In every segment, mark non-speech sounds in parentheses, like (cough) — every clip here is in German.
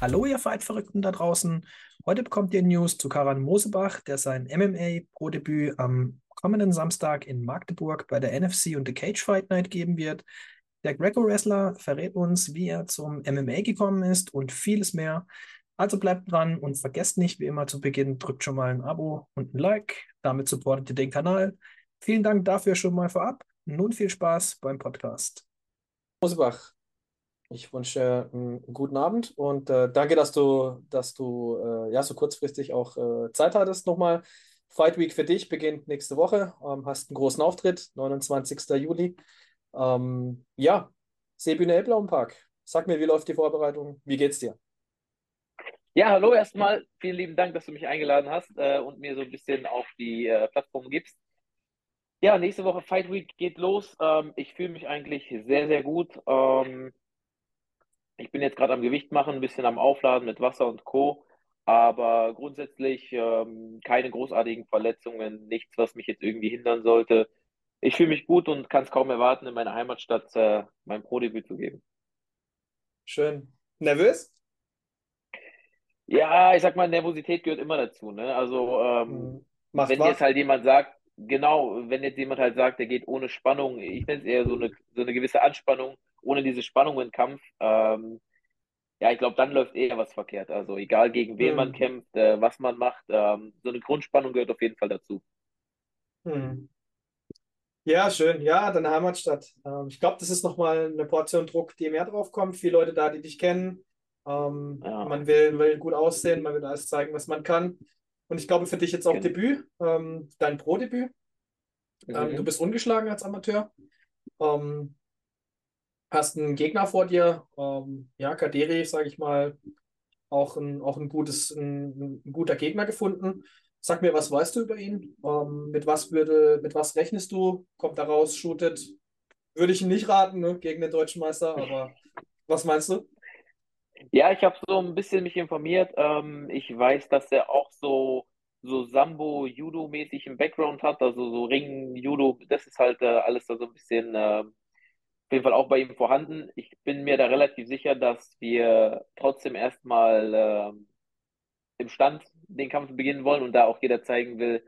Hallo, ihr Fight-Verrückten da draußen. Heute bekommt ihr News zu Karan Mosebach, der sein MMA-Pro-Debüt am kommenden Samstag in Magdeburg bei der NFC und The Cage Fight Night geben wird. Der Greco-Wrestler verrät uns, wie er zum MMA gekommen ist und vieles mehr. Also bleibt dran und vergesst nicht, wie immer zu Beginn, drückt schon mal ein Abo und ein Like. Damit supportet ihr den Kanal. Vielen Dank dafür schon mal vorab. Nun viel Spaß beim Podcast. Mosebach, ich wünsche einen guten Abend und äh, danke, dass du, dass du äh, ja, so kurzfristig auch äh, Zeit hattest nochmal. Fight Week für dich beginnt nächste Woche. Ähm, hast einen großen Auftritt, 29. Juli. Ähm, ja, Seebühne Elblauenpark. Sag mir, wie läuft die Vorbereitung? Wie geht's dir? Ja, hallo erstmal. Vielen lieben Dank, dass du mich eingeladen hast äh, und mir so ein bisschen auf die äh, Plattform gibst. Ja, nächste Woche Fight Week geht los. Ähm, ich fühle mich eigentlich sehr, sehr gut. Ähm, ich bin jetzt gerade am Gewicht machen, ein bisschen am Aufladen mit Wasser und Co. Aber grundsätzlich ähm, keine großartigen Verletzungen, nichts, was mich jetzt irgendwie hindern sollte. Ich fühle mich gut und kann es kaum erwarten, in meiner Heimatstadt äh, mein Pro-Debüt zu geben. Schön. Nervös? Ja, ich sag mal, Nervosität gehört immer dazu. Ne? Also, ähm, hm. Macht wenn was? jetzt halt jemand sagt, genau, wenn jetzt jemand halt sagt, der geht ohne Spannung, ich nenne es eher so eine, so eine gewisse Anspannung, ohne diese Spannung im Kampf, ähm, ja, ich glaube, dann läuft eher was verkehrt. Also egal gegen wen mhm. man kämpft, äh, was man macht, ähm, so eine Grundspannung gehört auf jeden Fall dazu. Mhm. Ja, schön. Ja, deine Heimatstadt. Ähm, ich glaube, das ist nochmal eine Portion Druck, die mehr drauf kommt. Viele Leute da, die dich kennen. Ähm, ja. Man will, will gut aussehen, man will alles zeigen, was man kann. Und ich glaube, für dich jetzt auch genau. Debüt, ähm, dein Pro-Debüt. Ähm, mhm. du bist ungeschlagen als Amateur. Ähm, hast einen Gegner vor dir, ähm, ja, Kaderi, sage ich mal, auch ein, auch ein, gutes, ein, ein, guter Gegner gefunden. Sag mir, was weißt du über ihn? Ähm, mit was würde, mit was rechnest du? Kommt da raus, shootet? Würde ich ihn nicht raten, ne, gegen den deutschen Meister, aber (laughs) was meinst du? Ja, ich habe so ein bisschen mich informiert. Ähm, ich weiß, dass er auch so, so Sambo-Judo-mäßig im Background hat, also so Ring-Judo, das ist halt äh, alles da so ein bisschen äh, auf jeden Fall auch bei ihm vorhanden. Ich bin mir da relativ sicher, dass wir trotzdem erstmal äh, im Stand den Kampf beginnen wollen und da auch jeder zeigen will,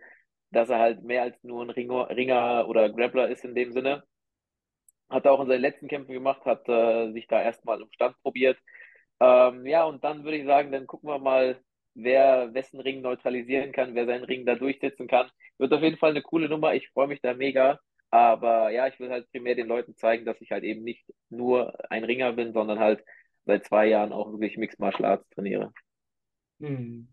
dass er halt mehr als nur ein Ringer, Ringer oder Grappler ist in dem Sinne. Hat er auch in seinen letzten Kämpfen gemacht, hat äh, sich da erstmal im Stand probiert. Ähm, ja, und dann würde ich sagen, dann gucken wir mal, wer wessen Ring neutralisieren kann, wer seinen Ring da durchsetzen kann. Wird auf jeden Fall eine coole Nummer. Ich freue mich da mega. Aber ja, ich will halt primär den Leuten zeigen, dass ich halt eben nicht nur ein Ringer bin, sondern halt seit zwei Jahren auch wirklich Mixed Martial Arts trainiere. Hm.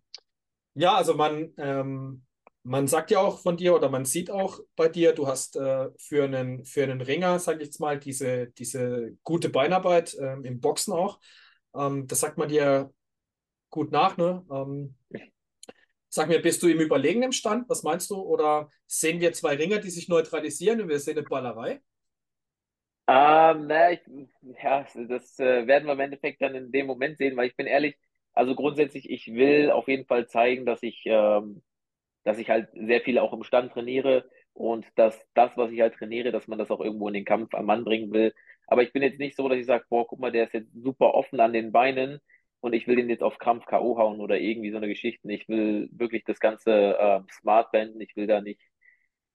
Ja, also man, ähm, man sagt ja auch von dir oder man sieht auch bei dir, du hast äh, für, einen, für einen Ringer, sage ich jetzt mal, diese, diese gute Beinarbeit äh, im Boxen auch. Ähm, das sagt man dir gut nach, ne? Ähm, Sag mir, bist du im überlegenen Stand? Was meinst du? Oder sehen wir zwei Ringer, die sich neutralisieren und wir sehen eine Ballerei? Ähm, naja, ich, ja, das äh, werden wir im Endeffekt dann in dem Moment sehen, weil ich bin ehrlich, also grundsätzlich, ich will auf jeden Fall zeigen, dass ich, ähm, dass ich halt sehr viel auch im Stand trainiere und dass das, was ich halt trainiere, dass man das auch irgendwo in den Kampf am Mann bringen will. Aber ich bin jetzt nicht so, dass ich sage, boah, guck mal, der ist jetzt super offen an den Beinen und ich will den jetzt auf Krampf K.O. hauen oder irgendwie so eine Geschichte. Ich will wirklich das Ganze äh, smart wenden. Ich will da nicht,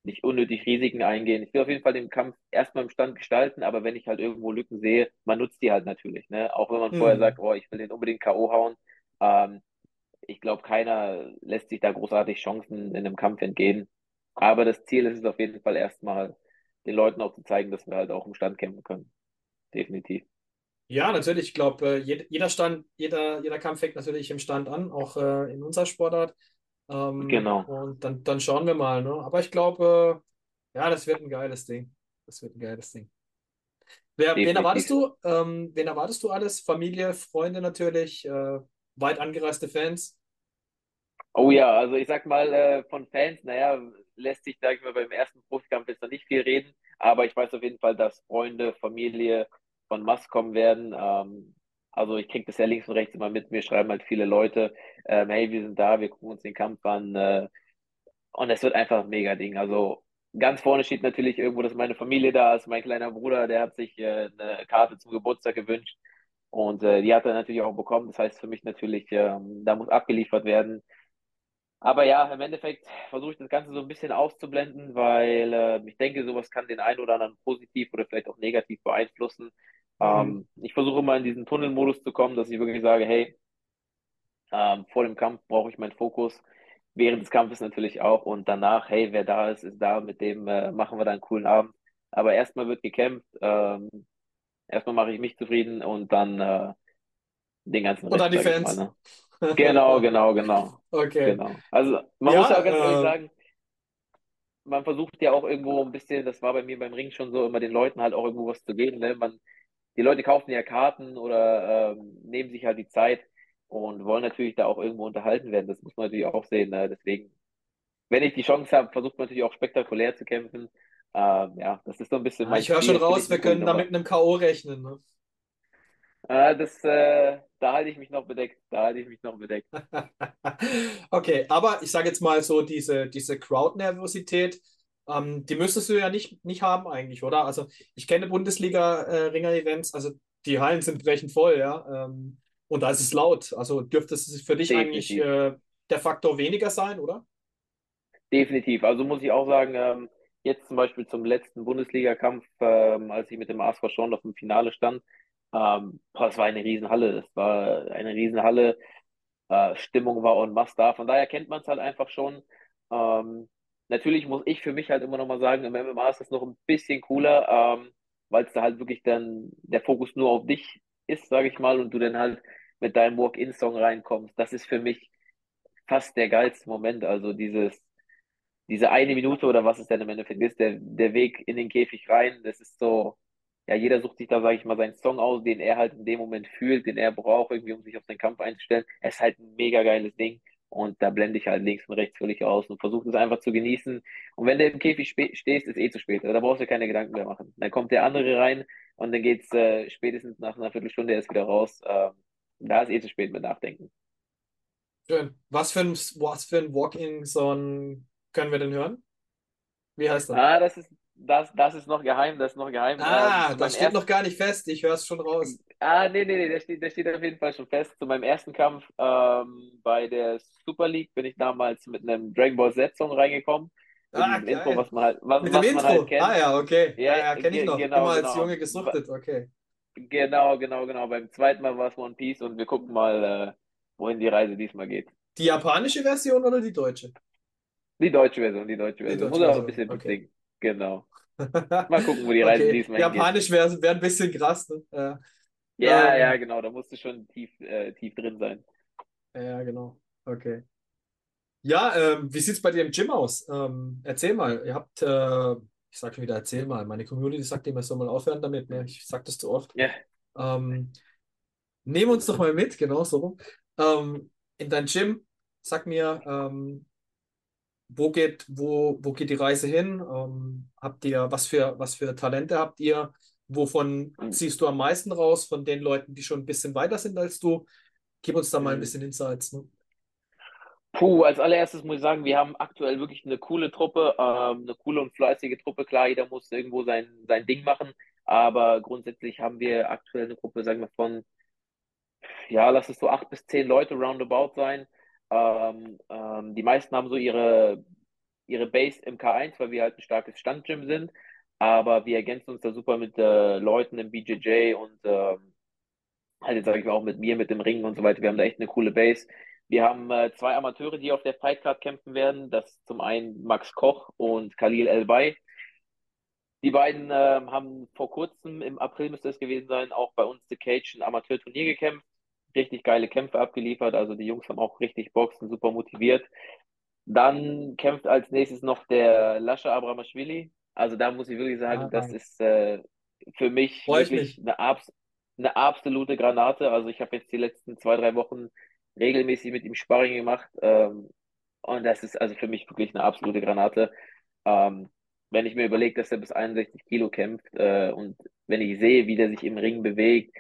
nicht unnötig Risiken eingehen. Ich will auf jeden Fall den Kampf erstmal im Stand gestalten, aber wenn ich halt irgendwo Lücken sehe, man nutzt die halt natürlich. Ne? Auch wenn man mhm. vorher sagt, oh, ich will den unbedingt K.O. hauen. Ähm, ich glaube, keiner lässt sich da großartig Chancen in einem Kampf entgehen. Aber das Ziel ist es auf jeden Fall erstmal, den Leuten auch zu zeigen, dass wir halt auch im Stand kämpfen können. Definitiv. Ja, natürlich. Ich glaube, äh, jeder Stand, jeder, jeder Kampf fängt natürlich im Stand an, auch äh, in unserer Sportart. Ähm, genau. Und dann, dann schauen wir mal. Ne? Aber ich glaube, äh, ja, das wird ein geiles Ding. Das wird ein geiles Ding. Wer, wen erwartest du? Ähm, wen erwartest du alles? Familie, Freunde natürlich, äh, weit angereiste Fans? Oh ja, also ich sag mal, äh, von Fans, naja, lässt sich, sag ich mal, beim ersten Profikampf jetzt noch nicht viel reden, aber ich weiß auf jeden Fall, dass Freunde, Familie, von Mast kommen werden. Ähm, also ich kriege das ja links und rechts immer mit. Mir schreiben halt viele Leute, ähm, hey, wir sind da, wir gucken uns den Kampf an. Äh, und es wird einfach ein mega Ding. Also ganz vorne steht natürlich irgendwo, dass meine Familie da ist. Mein kleiner Bruder, der hat sich äh, eine Karte zum Geburtstag gewünscht. Und äh, die hat er natürlich auch bekommen. Das heißt für mich natürlich, ähm, da muss abgeliefert werden. Aber ja, im Endeffekt versuche ich das Ganze so ein bisschen auszublenden, weil äh, ich denke, sowas kann den einen oder anderen positiv oder vielleicht auch negativ beeinflussen. Mhm. Ähm, ich versuche immer in diesen Tunnelmodus zu kommen, dass ich wirklich sage, hey, ähm, vor dem Kampf brauche ich meinen Fokus, während des Kampfes natürlich auch und danach, hey, wer da ist, ist da, mit dem äh, machen wir dann einen coolen Abend. Aber erstmal wird gekämpft, ähm, erstmal mache ich mich zufrieden und dann äh, den ganzen Rest. Und dann die Fans. Mal, ne? Genau, genau, genau. (laughs) Okay. Genau. Also man ja, muss ja auch ganz ehrlich äh, sagen, man versucht ja auch irgendwo ein bisschen, das war bei mir beim Ring schon so, immer den Leuten halt auch irgendwo was zu geben. Ne? Man, die Leute kaufen ja Karten oder ähm, nehmen sich halt die Zeit und wollen natürlich da auch irgendwo unterhalten werden. Das muss man natürlich auch sehen. Ne? Deswegen, wenn ich die Chance habe, versucht man natürlich auch spektakulär zu kämpfen. Ähm, ja, das ist so ein bisschen ja, mein Ich höre schon raus, wir können da mit einem K.O. rechnen. Ne? Äh, das, äh, da halte ich mich noch bedeckt. Da halte ich mich noch bedeckt. (laughs) okay, aber ich sage jetzt mal so, diese, diese Crowd-Nervosität, ähm, die müsstest du ja nicht, nicht haben eigentlich, oder? Also ich kenne Bundesliga-Ringer-Events, also die Hallen sind brechend voll, ja. Ähm, und da ist es laut. Also dürfte es für dich Definitiv. eigentlich äh, der Faktor weniger sein, oder? Definitiv. Also muss ich auch sagen, ähm, jetzt zum Beispiel zum letzten Bundesliga-Kampf, ähm, als ich mit dem ASV schon auf dem Finale stand, ähm, boah, das war eine Riesenhalle. Es war eine Riesenhalle. Äh, Stimmung war on must da. Von daher kennt man es halt einfach schon. Ähm, natürlich muss ich für mich halt immer noch mal sagen, im MMA ist das noch ein bisschen cooler, ähm, weil es da halt wirklich dann der Fokus nur auf dich ist, sage ich mal, und du dann halt mit deinem Walk-in-Song reinkommst. Das ist für mich fast der geilste Moment. Also dieses, diese eine Minute oder was es denn im Endeffekt ist, der, der Weg in den Käfig rein, das ist so, ja, jeder sucht sich da, sage ich mal, seinen Song aus, den er halt in dem Moment fühlt, den er braucht, irgendwie, um sich auf seinen Kampf einzustellen. Es ist halt ein mega geiles Ding. Und da blende ich halt links und rechts völlig aus und versuche es einfach zu genießen. Und wenn du im Käfig stehst, ist eh zu spät. Da brauchst du keine Gedanken mehr machen. Dann kommt der andere rein und dann geht's äh, spätestens nach einer Viertelstunde erst wieder raus. Ähm, da ist eh zu spät mit Nachdenken. Schön. Was für ein, was für ein Walk-in-Song können wir denn hören? Wie heißt das? Ah, das ist, das, das ist noch geheim, das ist noch geheim. Ah, ähm, das steht ersten... noch gar nicht fest, ich höre es schon raus. Ah, nee, nee, nee, der steht, der steht auf jeden Fall schon fest. Zu meinem ersten Kampf ähm, bei der Super League bin ich damals mit einem Dragon Ball Z-Song reingekommen. Ah, geil. Intro, was man halt, was, mit dem was Intro? Halt kennt. Ah ja, okay. Ja, ja, kenne ich noch. Genau, Immer als genau. Junge gesuchtet, okay. Genau, genau, genau. Beim zweiten Mal war es One Piece und wir gucken mal, äh, wohin die Reise diesmal geht. Die japanische Version oder die deutsche? Die deutsche Version, die deutsche Version. Die deutsche Muss auch ein bisschen okay. besingen. Genau. (laughs) Mal gucken, wo die Reise okay. diesmal. Japanisch wäre wär ein bisschen krass, ne? Ja, ja, ähm, ja, genau. Da musst du schon tief, äh, tief drin sein. Ja, genau. Okay. Ja, ähm, wie sieht es bei dir im Gym aus? Ähm, erzähl mal. Ihr habt äh, ich sage schon wieder, erzähl mal. Meine Community sagt immer, ich soll mal aufhören damit. Ne? Ich sage das zu oft. Ja. Ähm, nehm uns doch mal mit, genau so. Ähm, in dein Gym, sag mir, ähm, wo geht, wo, wo geht die Reise hin? Ähm, habt ihr, was für, was für Talente habt ihr? Wovon mhm. ziehst du am meisten raus von den Leuten, die schon ein bisschen weiter sind als du? Gib uns da mal ein mhm. bisschen Insights. Ne? Puh, als allererstes muss ich sagen, wir haben aktuell wirklich eine coole Truppe, ähm, eine coole und fleißige Truppe. Klar, jeder muss irgendwo sein, sein Ding machen, aber grundsätzlich haben wir aktuell eine Gruppe, sagen wir, von, ja, lass es so acht bis zehn Leute roundabout sein. Ähm, ähm, die meisten haben so ihre, ihre Base im K1, weil wir halt ein starkes Standgym sind, aber wir ergänzen uns da super mit äh, Leuten im BJJ und ähm, halt jetzt sage ich mal auch mit mir, mit dem Ring und so weiter. Wir haben da echt eine coole Base. Wir haben äh, zwei Amateure, die auf der Fightcard kämpfen werden. Das ist zum einen Max Koch und Khalil Elbay. Die beiden äh, haben vor kurzem, im April müsste es gewesen sein, auch bei uns The Cage ein Amateurturnier gekämpft. Richtig geile Kämpfe abgeliefert. Also die Jungs haben auch richtig sind super motiviert. Dann kämpft als nächstes noch der Lascha Abramashvili. Also da muss ich wirklich sagen, ah, das ist äh, für mich Freut wirklich mich. Eine, abs eine absolute Granate. Also ich habe jetzt die letzten zwei, drei Wochen regelmäßig mit ihm Sparring gemacht. Ähm, und das ist also für mich wirklich eine absolute Granate. Ähm, wenn ich mir überlege, dass er bis 61 Kilo kämpft äh, und wenn ich sehe, wie der sich im Ring bewegt,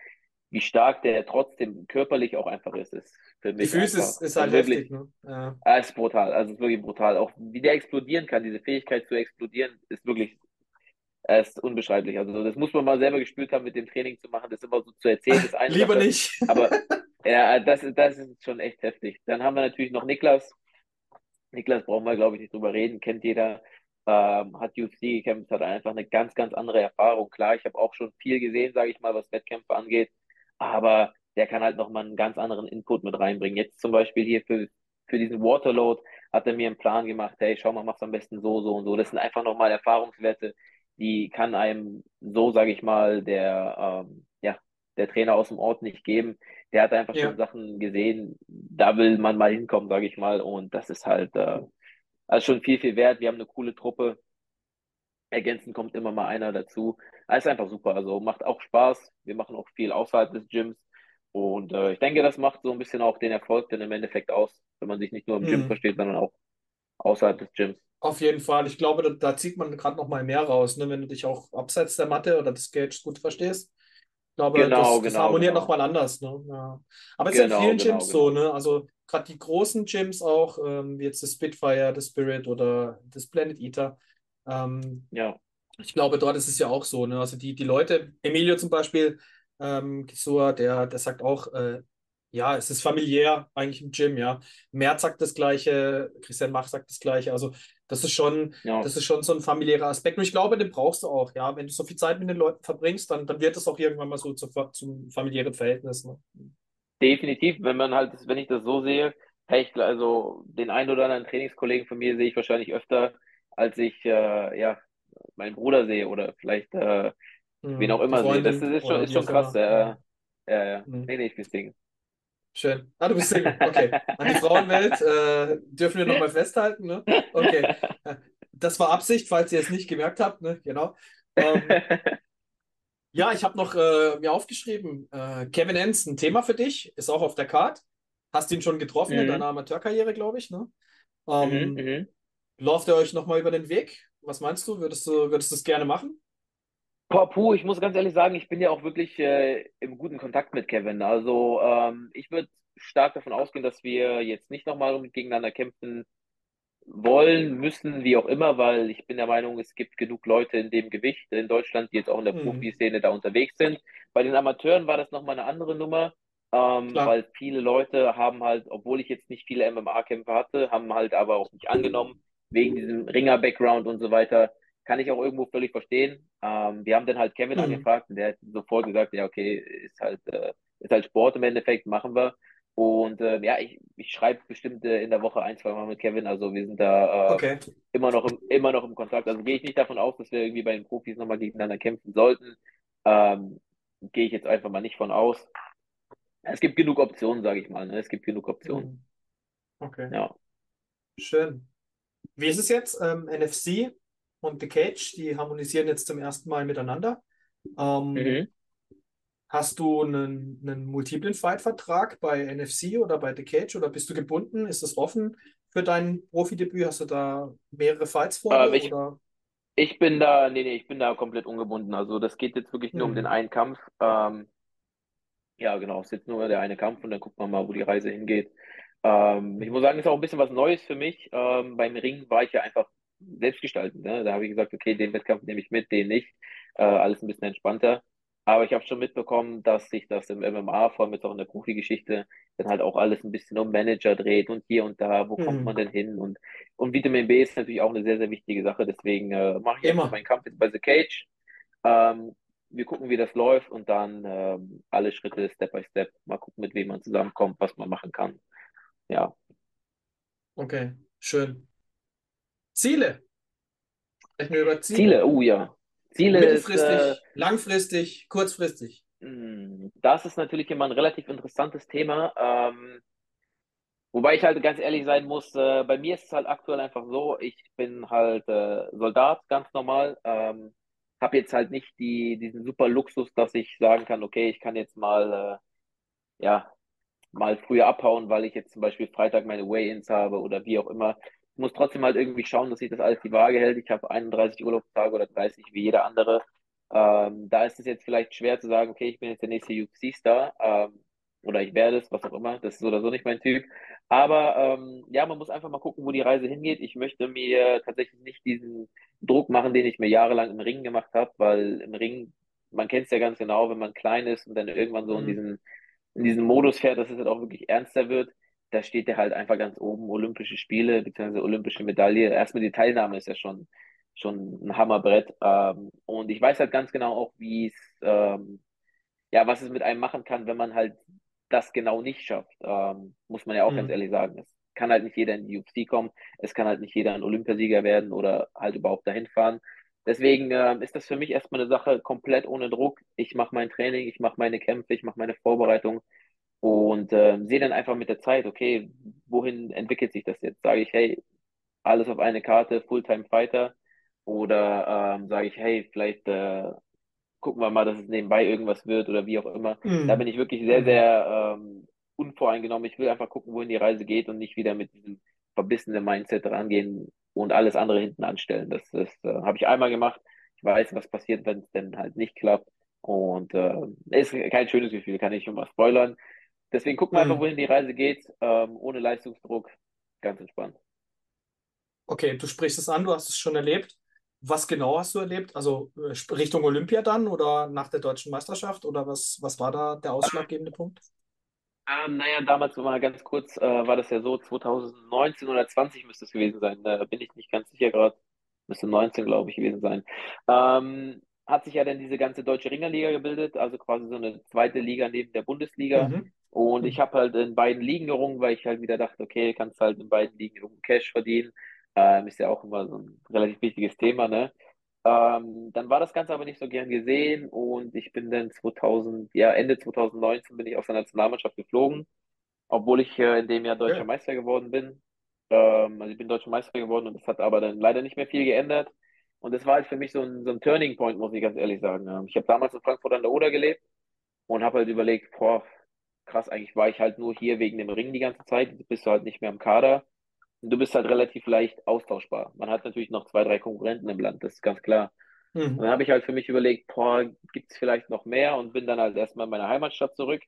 wie stark der trotzdem körperlich auch einfach ist, ist für mich. Die Füße ist, ist halt wirklich, heftig, ne? Ja. Ah, ist brutal, also ist wirklich brutal. Auch wie der explodieren kann, diese Fähigkeit zu explodieren, ist wirklich ist unbeschreiblich. Also das muss man mal selber gespürt haben, mit dem Training zu machen. Das immer so zu erzählen ist eine Lieber Sache. nicht. Aber (laughs) ja, das, das ist schon echt heftig. Dann haben wir natürlich noch Niklas. Niklas brauchen wir, glaube ich, nicht drüber reden. Kennt jeder. Ähm, hat UFC gekämpft, hat einfach eine ganz, ganz andere Erfahrung. Klar, ich habe auch schon viel gesehen, sage ich mal, was Wettkämpfe angeht. Aber der kann halt nochmal einen ganz anderen Input mit reinbringen. Jetzt zum Beispiel hier für, für diesen Waterload hat er mir einen Plan gemacht, hey, schau mal, mach's am besten so, so und so. Das sind einfach nochmal Erfahrungswerte, die kann einem so, sage ich mal, der, ähm, ja, der Trainer aus dem Ort nicht geben. Der hat einfach ja. schon Sachen gesehen, da will man mal hinkommen, sage ich mal. Und das ist halt äh, also schon viel, viel wert. Wir haben eine coole Truppe. Ergänzend kommt immer mal einer dazu. Das ist einfach super. Also macht auch Spaß. Wir machen auch viel außerhalb des Gyms. Und äh, ich denke, das macht so ein bisschen auch den Erfolg dann im Endeffekt aus, wenn man sich nicht nur im Gym mhm. versteht, sondern auch außerhalb des Gyms. Auf jeden Fall. Ich glaube, da, da zieht man gerade noch mal mehr raus, ne? wenn du dich auch abseits der Matte oder des Gages gut verstehst. Ich glaube, genau, das, das genau, harmoniert genau. nochmal anders. Ne? Ja. Aber es genau, ist in vielen genau, Gyms so, genau. ne? Also gerade die großen Gyms auch, ähm, wie jetzt das Spitfire, das Spirit oder das Planet Eater. Ähm, ja. Ich glaube, dort ist es ja auch so, ne? Also die, die Leute, Emilio zum Beispiel, ähm, Gisua, der, der sagt auch, äh, ja, es ist familiär eigentlich im Gym, ja. Merz sagt das Gleiche, Christian Mach sagt das Gleiche. Also das ist schon, ja. das ist schon so ein familiärer Aspekt. Und ich glaube, den brauchst du auch, ja. Wenn du so viel Zeit mit den Leuten verbringst, dann, dann wird das auch irgendwann mal so zu, zum familiären Verhältnis. Ne? Definitiv, wenn man halt, wenn ich das so sehe, ich, also den einen oder anderen Trainingskollegen von mir sehe ich wahrscheinlich öfter, als ich äh, ja meinen Bruder sehe oder vielleicht äh, hm, wen auch immer sehe. Das ist, ist schon, ist schon krass. Ja, ja, ja. Hm. Nee, nee, ich bin Single. Schön. Ah, du bist Single. Okay. An die Frauenwelt äh, dürfen wir nochmal festhalten. Ne? Okay. Das war Absicht, falls ihr es nicht gemerkt habt. Ne? Genau. Ähm, (laughs) ja, ich habe noch äh, mir aufgeschrieben, äh, Kevin Enns, ein Thema für dich, ist auch auf der Card. Hast ihn schon getroffen mhm. in deiner Amateurkarriere, glaube ich. Ne? Ähm, mhm, mhm. Läuft er euch nochmal über den Weg? Was meinst du? Würdest du, würdest du es gerne machen? Boah, puh, ich muss ganz ehrlich sagen, ich bin ja auch wirklich äh, im guten Kontakt mit Kevin. Also ähm, ich würde stark davon ausgehen, dass wir jetzt nicht nochmal gegeneinander kämpfen wollen, müssen, wie auch immer, weil ich bin der Meinung, es gibt genug Leute in dem Gewicht in Deutschland, die jetzt auch in der mhm. Profiszene da unterwegs sind. Bei den Amateuren war das nochmal eine andere Nummer, ähm, weil viele Leute haben halt, obwohl ich jetzt nicht viele MMA-Kämpfe hatte, haben halt aber auch nicht angenommen, wegen diesem Ringer-Background und so weiter kann ich auch irgendwo völlig verstehen. Ähm, wir haben dann halt Kevin mhm. angefragt und der hat sofort gesagt, ja, okay, ist halt, äh, ist halt Sport im Endeffekt, machen wir. Und äh, ja, ich, ich schreibe bestimmt äh, in der Woche ein, zwei Mal mit Kevin. Also wir sind da äh, okay. immer, noch im, immer noch im Kontakt. Also gehe ich nicht davon aus, dass wir irgendwie bei den Profis nochmal gegeneinander kämpfen sollten. Ähm, gehe ich jetzt einfach mal nicht von aus. Es gibt genug Optionen, sage ich mal. Ne? Es gibt genug Optionen. Mhm. Okay. Ja. Schön. Wie ist es jetzt? Ähm, NFC und The Cage, die harmonisieren jetzt zum ersten Mal miteinander. Ähm, mhm. Hast du einen, einen multiplen Fight-Vertrag bei NFC oder bei The Cage oder bist du gebunden? Ist das offen für dein Profidebüt? Hast du da mehrere Fights vor? Ähm, ich, ich, bin da, nee, nee, ich bin da komplett ungebunden. Also das geht jetzt wirklich nur mhm. um den einen Kampf. Ähm, ja, genau, es ist jetzt nur der eine Kampf und dann gucken wir mal, wo die Reise hingeht. Ähm, ich muss sagen, ist auch ein bisschen was Neues für mich. Ähm, beim Ring war ich ja einfach selbst gestalten. Ne? Da habe ich gesagt, okay, den Wettkampf nehme ich mit, den nicht. Äh, alles ein bisschen entspannter. Aber ich habe schon mitbekommen, dass sich das im MMA, vor allem jetzt auch in der Profi-Geschichte, dann halt auch alles ein bisschen um Manager dreht und hier und da, wo mhm. kommt man denn hin? Und, und Vitamin B ist natürlich auch eine sehr, sehr wichtige Sache. Deswegen äh, mache ich immer meinen Kampf jetzt bei The Cage. Ähm, wir gucken, wie das läuft und dann ähm, alle Schritte Step by Step. Mal gucken, mit wem man zusammenkommt, was man machen kann. Ja. Okay, schön. Ziele. Sprechen wir über Ziele. Ziele, oh ja. Ziele Mittelfristig, ist, äh, langfristig, kurzfristig. Hm, das ist natürlich immer ein relativ interessantes Thema. Ähm, wobei ich halt ganz ehrlich sein muss, äh, bei mir ist es halt aktuell einfach so, ich bin halt äh, Soldat, ganz normal. Ähm, habe jetzt halt nicht die, diesen super Luxus, dass ich sagen kann, okay, ich kann jetzt mal, äh, ja, mal früher abhauen, weil ich jetzt zum Beispiel Freitag meine Weigh-ins habe oder wie auch immer muss trotzdem halt irgendwie schauen, dass sich das alles die Waage hält. Ich habe 31 Urlaubstage oder 30 wie jeder andere. Ähm, da ist es jetzt vielleicht schwer zu sagen, okay, ich bin jetzt der nächste UFC-Star. Ähm, oder ich werde es, was auch immer. Das ist so oder so nicht mein Typ. Aber ähm, ja, man muss einfach mal gucken, wo die Reise hingeht. Ich möchte mir tatsächlich nicht diesen Druck machen, den ich mir jahrelang im Ring gemacht habe, weil im Ring, man kennt es ja ganz genau, wenn man klein ist und dann irgendwann so mhm. in diesen in diesen Modus fährt, dass es halt auch wirklich ernster wird, da steht der halt einfach ganz oben, Olympische Spiele bzw. Olympische Medaille. Erstmal die Teilnahme ist ja schon, schon ein Hammerbrett. Ähm, und ich weiß halt ganz genau auch, wie es, ähm, ja, was es mit einem machen kann, wenn man halt das genau nicht schafft, ähm, muss man ja auch mhm. ganz ehrlich sagen. Es kann halt nicht jeder in die UFC kommen, es kann halt nicht jeder ein Olympiasieger werden oder halt überhaupt dahin fahren. Deswegen äh, ist das für mich erstmal eine Sache komplett ohne Druck. Ich mache mein Training, ich mache meine Kämpfe, ich mache meine Vorbereitung und äh, sehe dann einfach mit der Zeit, okay, wohin entwickelt sich das jetzt? Sage ich, hey, alles auf eine Karte, Fulltime Fighter oder ähm, sage ich, hey, vielleicht äh, gucken wir mal, dass es nebenbei irgendwas wird oder wie auch immer. Mhm. Da bin ich wirklich sehr, mhm. sehr ähm, unvoreingenommen. Ich will einfach gucken, wohin die Reise geht und nicht wieder mit diesem verbissenen Mindset rangehen und alles andere hinten anstellen. Das, das äh, habe ich einmal gemacht. Ich weiß, was passiert, wenn es denn halt nicht klappt. Und äh, ist kein schönes Gefühl, kann ich schon mal spoilern. Deswegen gucken wir mhm. einfach, wohin die Reise geht, ähm, ohne Leistungsdruck, ganz entspannt. Okay, du sprichst es an, du hast es schon erlebt. Was genau hast du erlebt? Also äh, Richtung Olympia dann oder nach der deutschen Meisterschaft oder was, was war da der ausschlaggebende Punkt? Ähm, naja, damals mal ganz kurz, äh, war das ja so, 2019 oder 20 müsste es gewesen sein. Da bin ich nicht ganz sicher gerade. Müsste 19, glaube ich, gewesen sein. Ähm, hat sich ja dann diese ganze deutsche Ringerliga gebildet, also quasi so eine zweite Liga neben der Bundesliga. Mhm. Und ich habe halt in beiden Ligen gerungen, weil ich halt wieder dachte, okay, kannst halt in beiden Ligen Cash verdienen. Ähm, ist ja auch immer so ein relativ wichtiges Thema, ne? Ähm, dann war das Ganze aber nicht so gern gesehen und ich bin dann 2000, ja, Ende 2019 bin ich aus der Nationalmannschaft geflogen, obwohl ich äh, in dem Jahr deutscher ja. Meister geworden bin. Ähm, also ich bin deutscher Meister geworden und das hat aber dann leider nicht mehr viel geändert. Und das war halt für mich so ein, so ein Turning Point, muss ich ganz ehrlich sagen. Ähm, ich habe damals in Frankfurt an der Oder gelebt und habe halt überlegt, boah, krass, eigentlich war ich halt nur hier wegen dem Ring die ganze Zeit. Jetzt bist du halt nicht mehr im Kader du bist halt relativ leicht austauschbar. Man hat natürlich noch zwei, drei Konkurrenten im Land, das ist ganz klar. Mhm. Und dann habe ich halt für mich überlegt, boah, gibt es vielleicht noch mehr und bin dann halt erstmal in meine Heimatstadt zurück.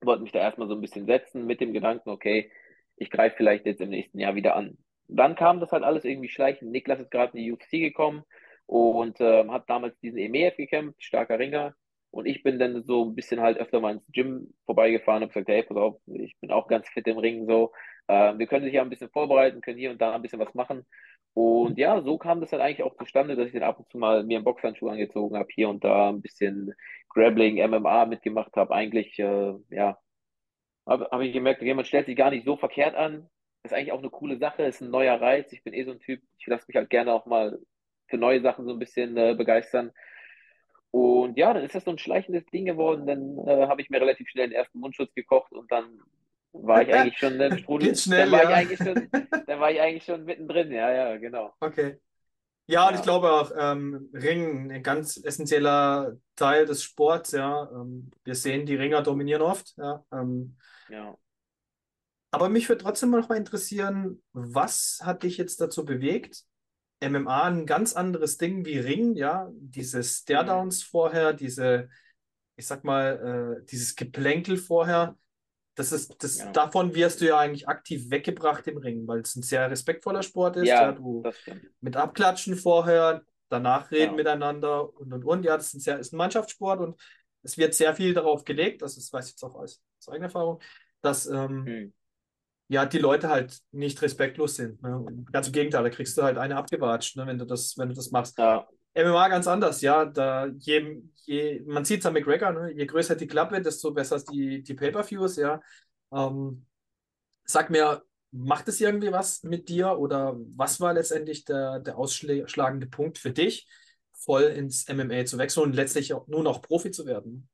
Wollte mich da erstmal so ein bisschen setzen mit dem Gedanken, okay, ich greife vielleicht jetzt im nächsten Jahr wieder an. Dann kam das halt alles irgendwie schleichend. Niklas ist gerade in die UFC gekommen und äh, hat damals diesen EMEF gekämpft, starker Ringer. Und ich bin dann so ein bisschen halt öfter mal ins Gym vorbeigefahren und gesagt, hey, pass auf, ich bin auch ganz fit im Ring so. Äh, wir können sich ja ein bisschen vorbereiten, können hier und da ein bisschen was machen. Und ja, so kam das halt eigentlich auch zustande, dass ich dann ab und zu mal mir einen Boxhandschuh angezogen habe, hier und da ein bisschen Grappling, MMA mitgemacht habe. Eigentlich, äh, ja, habe hab ich gemerkt, man stellt sich gar nicht so verkehrt an. Ist eigentlich auch eine coole Sache, ist ein neuer Reiz. Ich bin eh so ein Typ, ich lasse mich halt gerne auch mal für neue Sachen so ein bisschen äh, begeistern. Und ja, dann ist das so ein schleichendes Ding geworden. Dann äh, habe ich mir relativ schnell den ersten Mundschutz gekocht und dann war ich (laughs) eigentlich schon im Sprudel. (laughs) Schnell, dann war ja. ich eigentlich schon, (laughs) dann war ich eigentlich schon mittendrin, ja, ja, genau. Okay. Ja, und ich glaube auch, ähm, Ringen, ein ganz essentieller Teil des Sports, ja. Ähm, wir sehen, die Ringer dominieren oft, ja. Ähm, ja. Aber mich würde trotzdem noch mal interessieren, was hat dich jetzt dazu bewegt? MMA ein ganz anderes Ding wie Ring, ja. Diese Staredowns mhm. vorher, diese, ich sag mal, äh, dieses Geplänkel vorher. Das ist, das, ja. davon wirst du ja eigentlich aktiv weggebracht im Ring, weil es ein sehr respektvoller Sport ist. Ja, du mit Abklatschen vorher, danach reden ja. miteinander und und und. Ja, das ist ein, sehr, ist ein Mannschaftssport und es wird sehr viel darauf gelegt, also das weiß ich jetzt auch aus, aus eigener Erfahrung, dass ähm, hm. ja die Leute halt nicht respektlos sind. Ne? Ganz im Gegenteil, da kriegst du halt eine abgewatscht, ne, wenn du das, wenn du das machst. Ja. MMA ganz anders, ja. Da je, je, man sieht es an McGregor, ne? je größer die Klappe, desto besser ist die, die Pay-Per-Views, ja. Ähm, sag mir, macht es irgendwie was mit dir oder was war letztendlich der, der ausschlagende Punkt für dich, voll ins MMA zu wechseln und letztlich auch, nun auch Profi zu werden?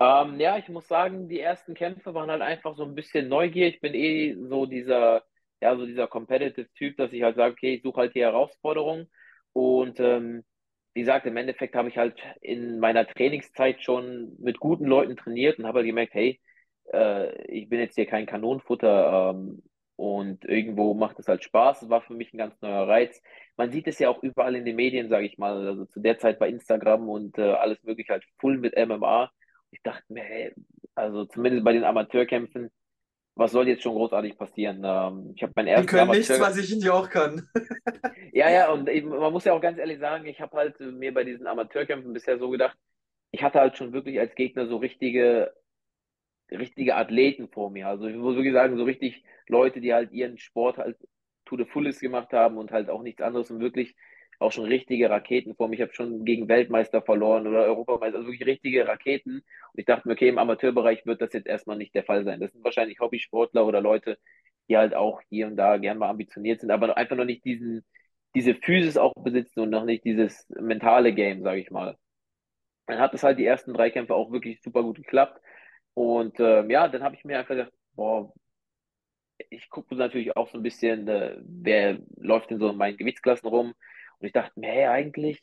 Ähm, ja, ich muss sagen, die ersten Kämpfe waren halt einfach so ein bisschen Neugier. Ich bin eh so dieser, ja, so dieser competitive Typ, dass ich halt sage, okay, ich suche halt die Herausforderungen. Und ähm, wie gesagt, im Endeffekt habe ich halt in meiner Trainingszeit schon mit guten Leuten trainiert und habe halt gemerkt, hey, äh, ich bin jetzt hier kein Kanonenfutter ähm, und irgendwo macht es halt Spaß. Es war für mich ein ganz neuer Reiz. Man sieht es ja auch überall in den Medien, sage ich mal. Also zu der Zeit bei Instagram und äh, alles mögliche halt voll mit MMA. Ich dachte mir, hey, Also zumindest bei den Amateurkämpfen, was soll jetzt schon großartig passieren? Ähm, ich habe mein erstes. Die können nichts, was ich nicht auch kann. (laughs) ja, ja, und eben, man muss ja auch ganz ehrlich sagen, ich habe halt mir bei diesen Amateurkämpfen bisher so gedacht, ich hatte halt schon wirklich als Gegner so richtige, richtige Athleten vor mir. Also ich muss wirklich sagen, so richtig Leute, die halt ihren Sport halt to the fullest gemacht haben und halt auch nichts anderes und wirklich auch schon richtige Raketen vor mir. Ich habe schon gegen Weltmeister verloren oder Europameister, also wirklich richtige Raketen. Und ich dachte mir, okay, im Amateurbereich wird das jetzt erstmal nicht der Fall sein. Das sind wahrscheinlich Hobbysportler oder Leute, die halt auch hier und da gern mal ambitioniert sind, aber einfach noch nicht diesen, diese Physis auch besitzen und noch nicht dieses mentale Game, sage ich mal. Dann hat es halt die ersten drei Kämpfe auch wirklich super gut geklappt. Und ähm, ja, dann habe ich mir einfach gedacht, boah, ich gucke natürlich auch so ein bisschen, äh, wer läuft in so meinen Gewichtsklassen rum. Und ich dachte mir, hey, eigentlich,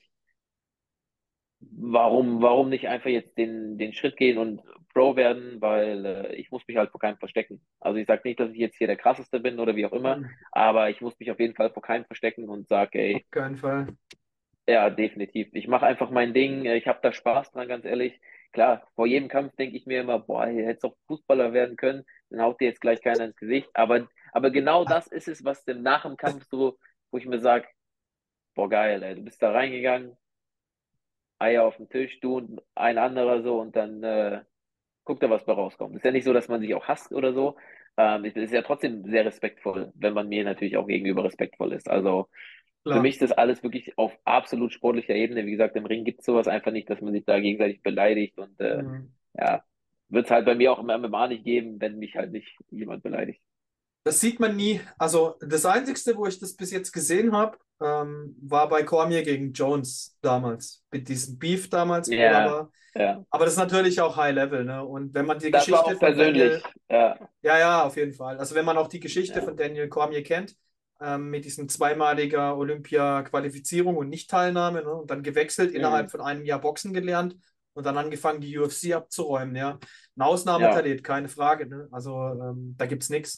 warum, warum nicht einfach jetzt den, den Schritt gehen und Pro werden, weil äh, ich muss mich halt vor keinem verstecken. Also ich sage nicht, dass ich jetzt hier der krasseste bin oder wie auch immer, mhm. aber ich muss mich auf jeden Fall vor keinem verstecken und sage, ey. Auf keinen Fall. Ja, definitiv. Ich mache einfach mein Ding. Ich habe da Spaß dran, ganz ehrlich. Klar, vor jedem Kampf denke ich mir immer, boah, ihr hättet doch Fußballer werden können, dann haut dir jetzt gleich keiner ins Gesicht. Aber, aber genau (laughs) das ist es, was dem nach dem Kampf so, wo ich mir sage, boah, geil, ey, du bist da reingegangen, Eier auf dem Tisch, du und ein anderer so und dann äh, guckt da, was bei rauskommt. Ist ja nicht so, dass man sich auch hasst oder so. Ähm, es ist ja trotzdem sehr respektvoll, wenn man mir natürlich auch gegenüber respektvoll ist. Also Klar. Für mich ist das alles wirklich auf absolut sportlicher Ebene. Wie gesagt, im Ring gibt es sowas einfach nicht, dass man sich da gegenseitig beleidigt. Und äh, mhm. ja, wird es halt bei mir auch im MMA nicht geben, wenn mich halt nicht jemand beleidigt. Das sieht man nie. Also das Einzige, wo ich das bis jetzt gesehen habe, ähm, war bei Cormier gegen Jones damals. Mit diesem Beef damals. Ja, aber, ja. aber das ist natürlich auch High Level. Ne? Und wenn man die das Geschichte von Daniel, ja. ja, ja, auf jeden Fall. Also wenn man auch die Geschichte ja. von Daniel Cormier kennt, ähm, mit diesem zweimaliger Olympia-Qualifizierung und Nicht-Teilnahme ne? und dann gewechselt, mhm. innerhalb von einem Jahr Boxen gelernt und dann angefangen, die UFC abzuräumen. Ja? Ein Ausnahmetalet, ja. keine Frage. Ne? Also ähm, da gibt es nichts.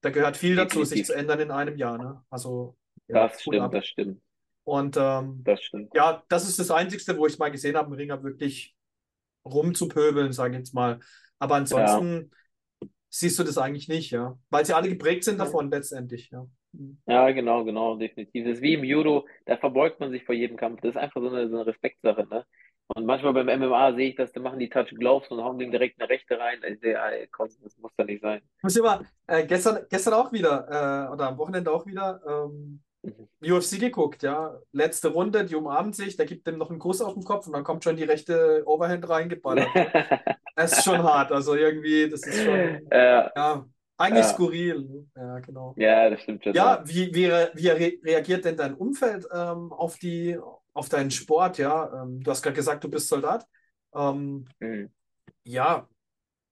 Da gehört viel dazu, Definitiv. sich zu ändern in einem Jahr. Ne? Also, das stimmt, ab. das stimmt. Und ähm, das stimmt. ja, das ist das Einzige, wo ich es mal gesehen habe, im Ringer wirklich rumzupöbeln, sage ich jetzt mal. Aber ansonsten ja. siehst du das eigentlich nicht, ja. Weil sie alle geprägt sind davon letztendlich, ja. Ja, genau, genau, definitiv. Das ist wie im Judo, da verbeugt man sich vor jedem Kampf. Das ist einfach so eine, so eine Respektsache, ne? Und manchmal beim MMA sehe ich das, da machen die Touch Gloves und hauen dem direkt eine rechte rein. Ey, komm, das muss da nicht sein. Muss ich mal, äh, gestern, gestern auch wieder, äh, oder am Wochenende auch wieder, ähm, mhm. UFC geguckt, ja. Letzte Runde, die umarmen sich, da gibt dem noch einen Kuss auf den Kopf und dann kommt schon die rechte Overhand reingeballert. (laughs) das ist schon hart, also irgendwie, das ist schon, ja. ja eigentlich ja. skurril. Ne? Ja, genau. Ja, das stimmt schon. Ja, wie, wie, wie reagiert denn dein Umfeld ähm, auf, die, auf deinen Sport? Ja, ähm, du hast gerade gesagt, du bist Soldat. Ähm, mhm. Ja,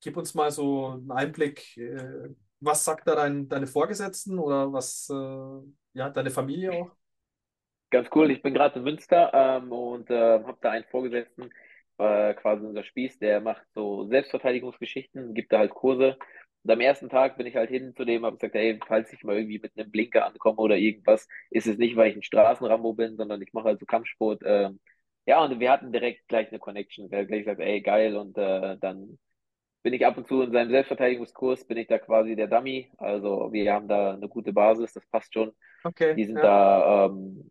gib uns mal so einen Einblick. Äh, was sagt da dein, deine Vorgesetzten oder was, äh, ja, deine Familie auch? Ganz cool, ich bin gerade in Münster ähm, und äh, habe da einen Vorgesetzten, äh, quasi unser Spieß, der macht so Selbstverteidigungsgeschichten, gibt da halt Kurse und am ersten Tag bin ich halt hin zu dem, habe gesagt, hey, falls ich mal irgendwie mit einem Blinker ankomme oder irgendwas, ist es nicht, weil ich ein Straßenrambo bin, sondern ich mache halt so Kampfsport. Äh, ja, und wir hatten direkt gleich eine Connection. Er hat gleich gesagt, ey, geil. Und äh, dann bin ich ab und zu in seinem Selbstverteidigungskurs, bin ich da quasi der Dummy. Also wir haben da eine gute Basis, das passt schon. Okay. Die sind ja. da ähm,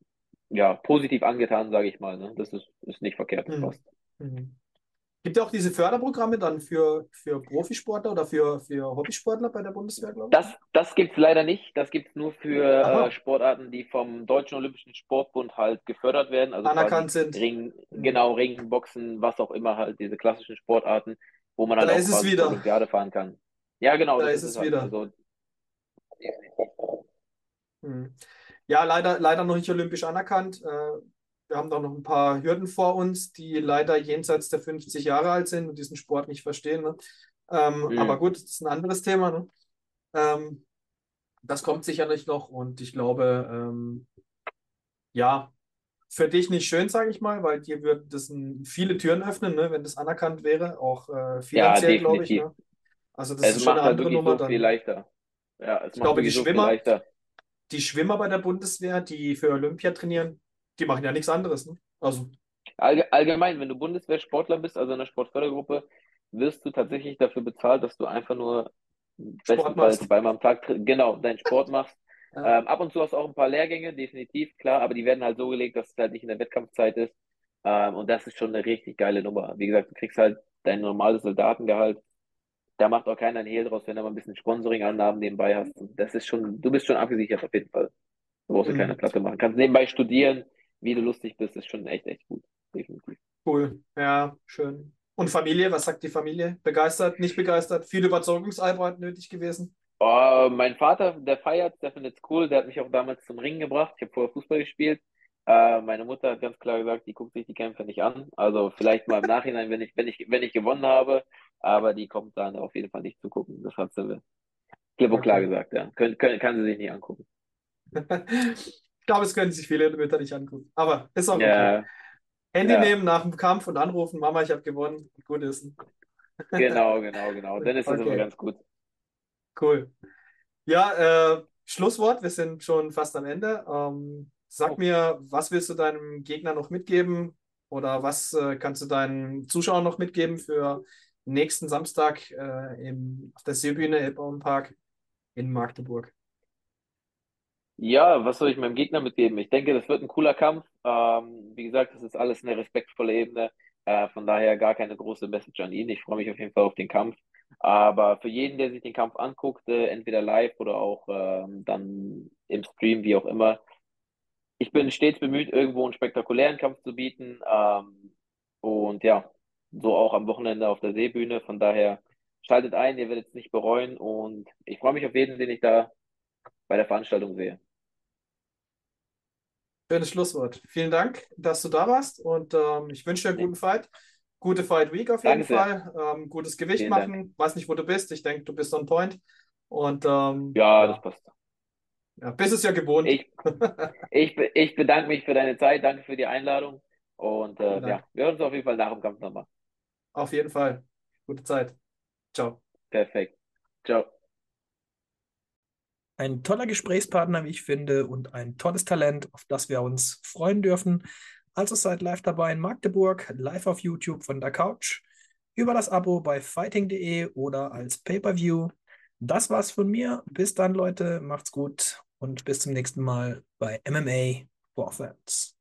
ja positiv angetan, sage ich mal. Ne? Das ist, ist nicht verkehrt, das mhm. passt. Mhm. Gibt es auch diese Förderprogramme dann für, für Profisportler oder für, für Hobbysportler bei der Bundeswehr, glaube ich? Das, das gibt es leider nicht. Das gibt es nur für äh, Sportarten, die vom Deutschen Olympischen Sportbund halt gefördert werden. Also Anerkannt sind. Ring, mhm. genau, Ringen, Boxen, was auch immer, halt diese klassischen Sportarten, wo man halt da auch ist es wieder. Olympiade fahren kann. Ja, genau. Da ist es halt wieder. So. Hm. Ja, leider, leider noch nicht olympisch anerkannt. Äh, wir haben da noch ein paar Hürden vor uns, die leider jenseits der 50 Jahre alt sind und diesen Sport nicht verstehen. Ne? Mhm. Aber gut, das ist ein anderes Thema. Ne? Ähm, das kommt sicherlich noch und ich glaube, ähm, ja, für dich nicht schön, sage ich mal, weil dir würde das viele Türen öffnen, ne, wenn das anerkannt wäre, auch äh, finanziell, ja, glaube ich. Ne? Also das es ist schon eine halt andere Nummer. So dann. viel leichter. Ja, ich glaube, die so Schwimmer, die Schwimmer bei der Bundeswehr, die für Olympia trainieren, die machen ja nichts anderes. Ne? Also. Allgemein, wenn du Bundeswehrsportler bist, also in einer Sportfördergruppe, wirst du tatsächlich dafür bezahlt, dass du einfach nur bestenfalls zweimal am Tag genau deinen Sport machst. Ja. Ähm, ab und zu hast du auch ein paar Lehrgänge, definitiv, klar, aber die werden halt so gelegt, dass es halt nicht in der Wettkampfzeit ist. Ähm, und das ist schon eine richtig geile Nummer. Wie gesagt, du kriegst halt dein normales Soldatengehalt. Da macht auch keiner ein Hehl draus, wenn du mal ein bisschen Sponsoring-Annahmen nebenbei hast. Und das ist schon, du bist schon abgesichert auf jeden Fall. Du brauchst mhm. keine Platte machen. Kannst nebenbei studieren, wie du lustig bist, ist schon echt, echt gut. Definitiv. Cool. Ja, schön. Und Familie, was sagt die Familie? Begeistert, nicht begeistert? Viel Überzeugungsarbeit nötig gewesen? Oh, mein Vater, der feiert, der findet es cool, der hat mich auch damals zum Ringen gebracht. Ich habe vorher Fußball gespielt. Äh, meine Mutter hat ganz klar gesagt, die guckt sich die Kämpfe nicht an. Also vielleicht mal im Nachhinein, wenn ich, wenn ich, wenn ich gewonnen habe, aber die kommt dann auf jeden Fall nicht zu gucken. Das hat sie klipp und klar gesagt, ja. Können, können, kann sie sich nicht angucken. ich glaube, es können sich viele Mütter nicht angucken. Aber ist auch ja. okay. Handy ja. nehmen nach dem Kampf und anrufen, Mama, ich habe gewonnen, gut essen. Genau, (laughs) genau, genau. Dann ist das okay. immer ganz gut. Cool. Ja, äh, Schlusswort, wir sind schon fast am Ende. Ähm, sag okay. mir, was willst du deinem Gegner noch mitgeben oder was äh, kannst du deinen Zuschauern noch mitgeben für nächsten Samstag äh, im, auf der Seebühne Elbbaum Park in Magdeburg? Ja, was soll ich meinem Gegner mitgeben? Ich denke, das wird ein cooler Kampf. Ähm, wie gesagt, das ist alles eine respektvolle Ebene. Äh, von daher gar keine große Message an ihn. Ich freue mich auf jeden Fall auf den Kampf. Aber für jeden, der sich den Kampf anguckt, äh, entweder live oder auch ähm, dann im Stream, wie auch immer, ich bin stets bemüht, irgendwo einen spektakulären Kampf zu bieten. Ähm, und ja, so auch am Wochenende auf der Seebühne. Von daher schaltet ein, ihr werdet es nicht bereuen. Und ich freue mich auf jeden, den ich da bei der Veranstaltung sehe. Schönes Schlusswort. Vielen Dank, dass du da warst und ähm, ich wünsche dir einen guten Fight. Gute Fight Week auf jeden Danke Fall. Ähm, gutes Gewicht Vielen machen. Dank. Weiß nicht, wo du bist. Ich denke, du bist on point. Und ähm, ja, das passt. Ja, bist es ja gewohnt. Ich, ich, ich, bedanke mich für deine Zeit. Danke für die Einladung. Und äh, ja, wir hören uns auf jeden Fall nach dem Kampf nochmal. Auf jeden Fall. Gute Zeit. Ciao. Perfekt. Ciao. Ein toller Gesprächspartner, wie ich finde, und ein tolles Talent, auf das wir uns freuen dürfen. Also seid live dabei in Magdeburg, live auf YouTube von der Couch, über das Abo bei fighting.de oder als Pay-per-View. Das war's von mir. Bis dann, Leute. Macht's gut und bis zum nächsten Mal bei MMA War Fans.